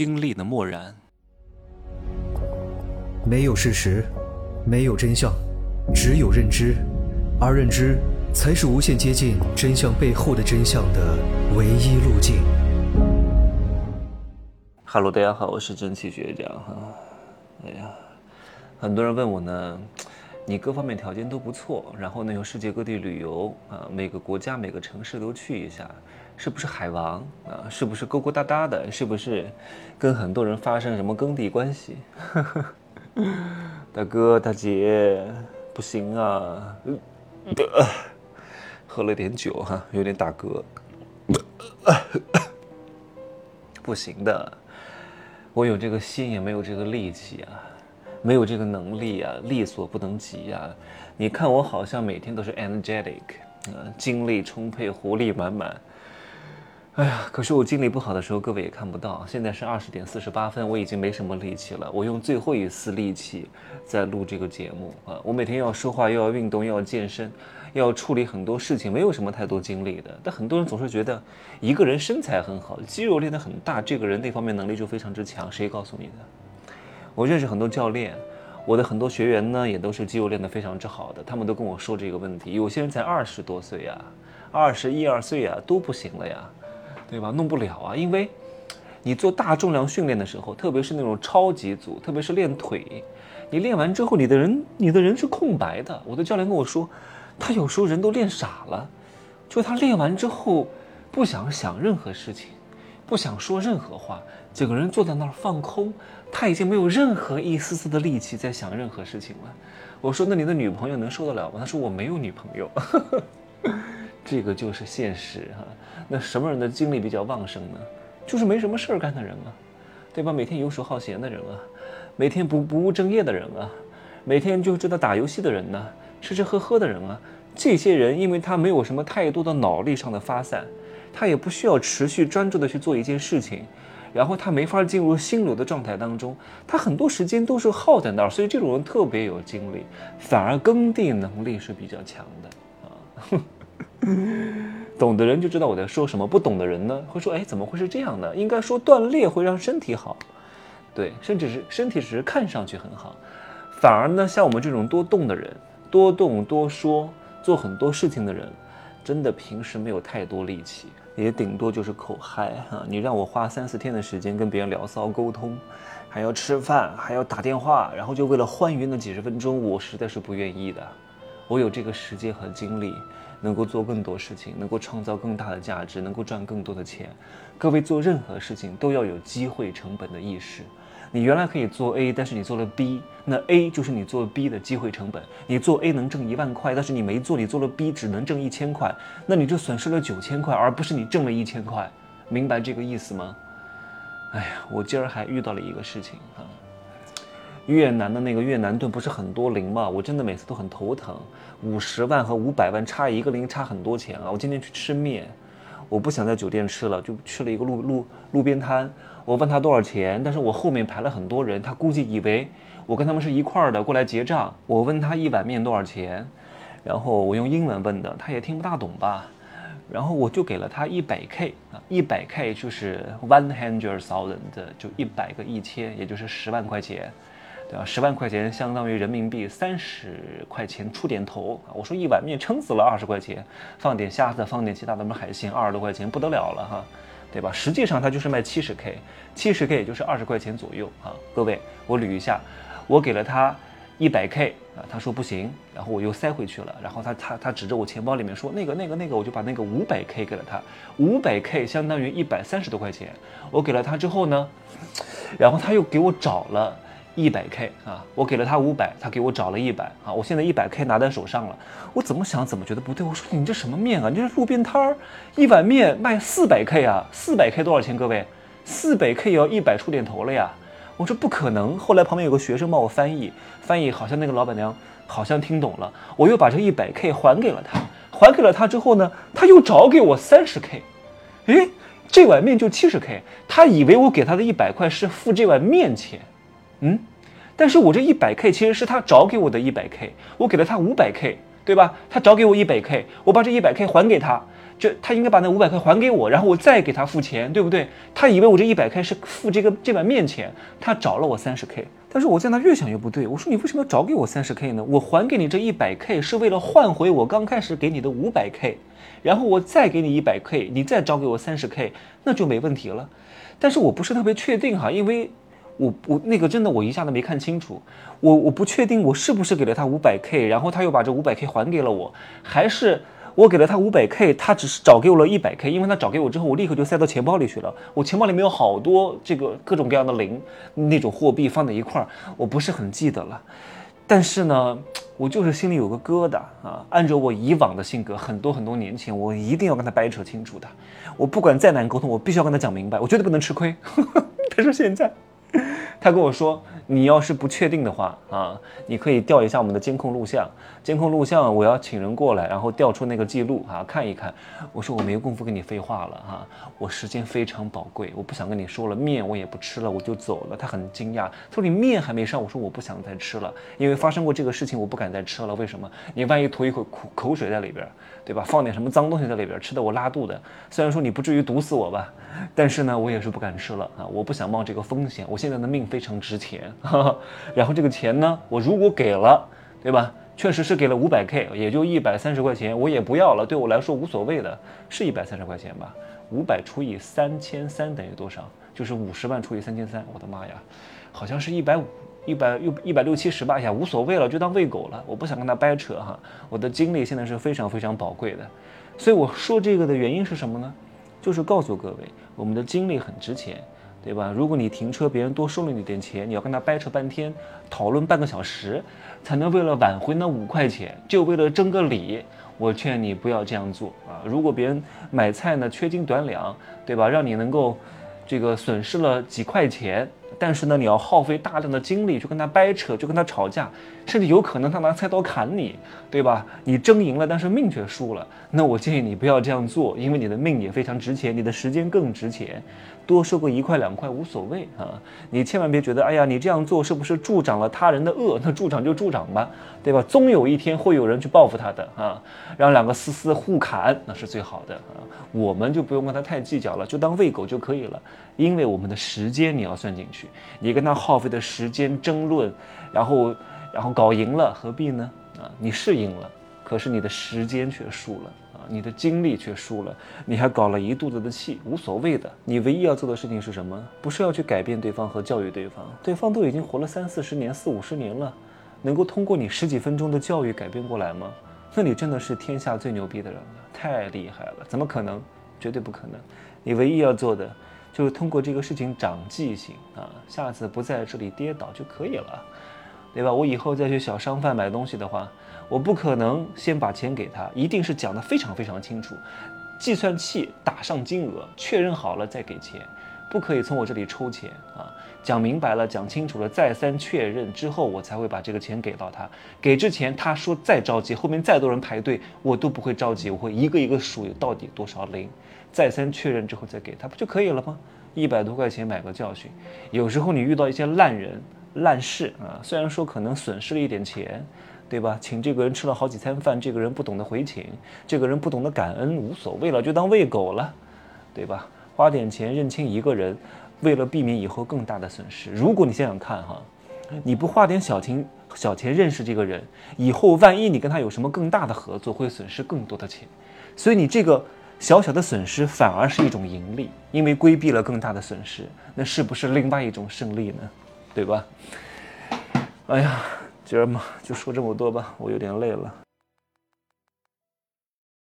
经历的漠然，没有事实，没有真相，只有认知，而认知才是无限接近真相背后的真相的唯一路径。Hello，大家好，我是蒸汽学长哈。哎呀，很多人问我呢，你各方面条件都不错，然后呢又世界各地旅游啊，每个国家每个城市都去一下。是不是海王啊？是不是勾勾搭搭的？是不是跟很多人发生什么耕地关系？大哥大姐，不行啊！喝了点酒哈，有点打嗝。不行的，我有这个心也没有这个力气啊，没有这个能力啊，力所不能及啊！你看我好像每天都是 energetic 啊，精力充沛，活力满满。哎呀，可是我精力不好的时候，各位也看不到。现在是二十点四十八分，我已经没什么力气了。我用最后一丝力气在录这个节目啊！我每天要说话，又要运动，又要健身，要处理很多事情，没有什么太多精力的。但很多人总是觉得一个人身材很好，肌肉练得很大，这个人那方面能力就非常之强。谁告诉你的？我认识很多教练，我的很多学员呢，也都是肌肉练得非常之好的。他们都跟我说这个问题，有些人才二十多岁呀，二十一二岁呀都不行了呀。对吧？弄不了啊，因为，你做大重量训练的时候，特别是那种超级组，特别是练腿，你练完之后，你的人，你的人是空白的。我的教练跟我说，他有时候人都练傻了，就他练完之后，不想想任何事情，不想说任何话，整个人坐在那儿放空，他已经没有任何一丝丝的力气在想任何事情了。我说，那你的女朋友能受得了吗？他说我没有女朋友。这个就是现实哈。那什么人的精力比较旺盛呢？就是没什么事儿干的人啊，对吧？每天游手好闲的人啊，每天不不务正业的人啊，每天就知道打游戏的人呢，吃吃喝喝的人啊。这些人，因为他没有什么太多的脑力上的发散，他也不需要持续专注的去做一件事情，然后他没法进入心流的状态当中，他很多时间都是耗在那儿，所以这种人特别有精力，反而耕地能力是比较强的啊。懂的人就知道我在说什么，不懂的人呢会说：“哎，怎么会是这样呢？应该说锻炼会让身体好，对，甚至是身体只是看上去很好，反而呢，像我们这种多动的人，多动多说，做很多事情的人，真的平时没有太多力气，也顶多就是口嗨哈。你让我花三四天的时间跟别人聊骚沟通，还要吃饭，还要打电话，然后就为了欢愉那几十分钟，我实在是不愿意的。我有这个时间和精力。”能够做更多事情，能够创造更大的价值，能够赚更多的钱。各位做任何事情都要有机会成本的意识。你原来可以做 A，但是你做了 B，那 A 就是你做 B 的机会成本。你做 A 能挣一万块，但是你没做，你做了 B 只能挣一千块，那你就损失了九千块，而不是你挣了一千块。明白这个意思吗？哎呀，我今儿还遇到了一个事情啊。越南的那个越南盾不是很多零吗？我真的每次都很头疼。五十万和五百万差一个零，差很多钱啊！我今天去吃面，我不想在酒店吃了，就去了一个路路路边摊。我问他多少钱，但是我后面排了很多人，他估计以为我跟他们是一块儿的过来结账。我问他一碗面多少钱，然后我用英文问的，他也听不大懂吧？然后我就给了他一百 K 啊，一百 K 就是 one hundred thousand，就一百个一千，也就是十万块钱。对吧？十万块钱相当于人民币三十块钱出点头啊！我说一碗面撑死了二十块钱，放点虾子，放点其他的什么海鲜，二十多块钱不得了了哈，对吧？实际上它就是卖七十 K，七十 K 也就是二十块钱左右啊！各位，我捋一下，我给了他一百 K 啊，他说不行，然后我又塞回去了，然后他他他指着我钱包里面说那个那个那个，我就把那个五百 K 给了他，五百 K 相当于一百三十多块钱，我给了他之后呢，然后他又给我找了。一百 K 啊，我给了他五百，他给我找了一百啊，我现在一百 K 拿在手上了，我怎么想怎么觉得不对。我说你这什么面啊？你这是路边摊儿一碗面卖四百 K 啊？四百 K 多少钱？各位，四百 K 要一百出点头了呀。我说不可能。后来旁边有个学生帮我翻译，翻译好像那个老板娘好像听懂了，我又把这一百 K 还给了他，还给了他之后呢，他又找给我三十 K，诶，这碗面就七十 K，他以为我给他的一百块是付这碗面钱。嗯，但是我这一百 K 其实是他找给我的一百 K，我给了他五百 K，对吧？他找给我一百 K，我把这一百 K 还给他，这他应该把那五百 K 还给我，然后我再给他付钱，对不对？他以为我这一百 K 是付这个这碗面钱，他找了我三十 K。但是我在那越想越不对，我说你为什么要找给我三十 K 呢？我还给你这一百 K 是为了换回我刚开始给你的五百 K，然后我再给你一百 K，你再找给我三十 K，那就没问题了。但是我不是特别确定哈，因为我我那个真的我一下子没看清楚，我我不确定我是不是给了他五百 K，然后他又把这五百 K 还给了我，还是。我给了他五百 K，他只是找给我了一百 K，因为他找给我之后，我立刻就塞到钱包里去了。我钱包里面有好多这个各种各样的零，那种货币放在一块儿，我不是很记得了。但是呢，我就是心里有个疙瘩啊。按照我以往的性格，很多很多年前，我一定要跟他掰扯清楚的。我不管再难沟通，我必须要跟他讲明白，我绝对不能吃亏。但是现在。他跟我说：“你要是不确定的话啊，你可以调一下我们的监控录像。监控录像，我要请人过来，然后调出那个记录啊，看一看。”我说：“我没工夫跟你废话了哈，我时间非常宝贵，我不想跟你说了。面我也不吃了，我就走了。”他很惊讶，他说：“你面还没上？”我说：“我不想再吃了，因为发生过这个事情，我不敢再吃了。为什么？你万一吐一口口口水在里边，对吧？放点什么脏东西在里边，吃的我拉肚子。虽然说你不至于毒死我吧，但是呢，我也是不敢吃了啊，我不想冒这个风险。我现在的命。”非常值钱，然后这个钱呢，我如果给了，对吧？确实是给了五百 K，也就一百三十块钱，我也不要了，对我来说无所谓的，是一百三十块钱吧？五百除以三千三等于多少？就是五十万除以三千三，我的妈呀，好像是一百五、一百又一百六七十吧？呀，无所谓了，就当喂狗了，我不想跟他掰扯哈。我的精力现在是非常非常宝贵的，所以我说这个的原因是什么呢？就是告诉各位，我们的精力很值钱。对吧？如果你停车，别人多收了你点钱，你要跟他掰扯半天，讨论半个小时，才能为了挽回那五块钱，就为了争个理，我劝你不要这样做啊！如果别人买菜呢缺斤短两，对吧？让你能够这个损失了几块钱。但是呢，你要耗费大量的精力去跟他掰扯，去跟他吵架，甚至有可能他拿菜刀砍你，对吧？你争赢了，但是命却输了。那我建议你不要这样做，因为你的命也非常值钱，你的时间更值钱，多收个一块两块无所谓啊。你千万别觉得，哎呀，你这样做是不是助长了他人的恶？那助长就助长吧，对吧？终有一天会有人去报复他的啊，让两个厮厮互砍，那是最好的啊。我们就不用跟他太计较了，就当喂狗就可以了，因为我们的时间你要算进去。你跟他耗费的时间争论，然后，然后搞赢了，何必呢？啊，你是赢了，可是你的时间却输了啊，你的精力却输了，你还搞了一肚子的气，无所谓的。你唯一要做的事情是什么？不是要去改变对方和教育对方，对方都已经活了三四十年、四五十年了，能够通过你十几分钟的教育改变过来吗？那你真的是天下最牛逼的人了，太厉害了！怎么可能？绝对不可能。你唯一要做的。就是通过这个事情长记性啊，下次不在这里跌倒就可以了，对吧？我以后再去小商贩买东西的话，我不可能先把钱给他，一定是讲的非常非常清楚，计算器打上金额，确认好了再给钱，不可以从我这里抽钱啊！讲明白了，讲清楚了，再三确认之后，我才会把这个钱给到他。给之前他说再着急，后面再多人排队，我都不会着急，我会一个一个数到底多少零。再三确认之后再给他不就可以了吗？一百多块钱买个教训。有时候你遇到一些烂人烂事啊，虽然说可能损失了一点钱，对吧？请这个人吃了好几餐饭，这个人不懂得回请，这个人不懂得感恩，无所谓了，就当喂狗了，对吧？花点钱认清一个人，为了避免以后更大的损失。如果你想想看哈，你不花点小钱小钱认识这个人，以后万一你跟他有什么更大的合作，会损失更多的钱。所以你这个。小小的损失反而是一种盈利，因为规避了更大的损失，那是不是另外一种胜利呢？对吧？哎呀，今儿嘛就说这么多吧，我有点累了。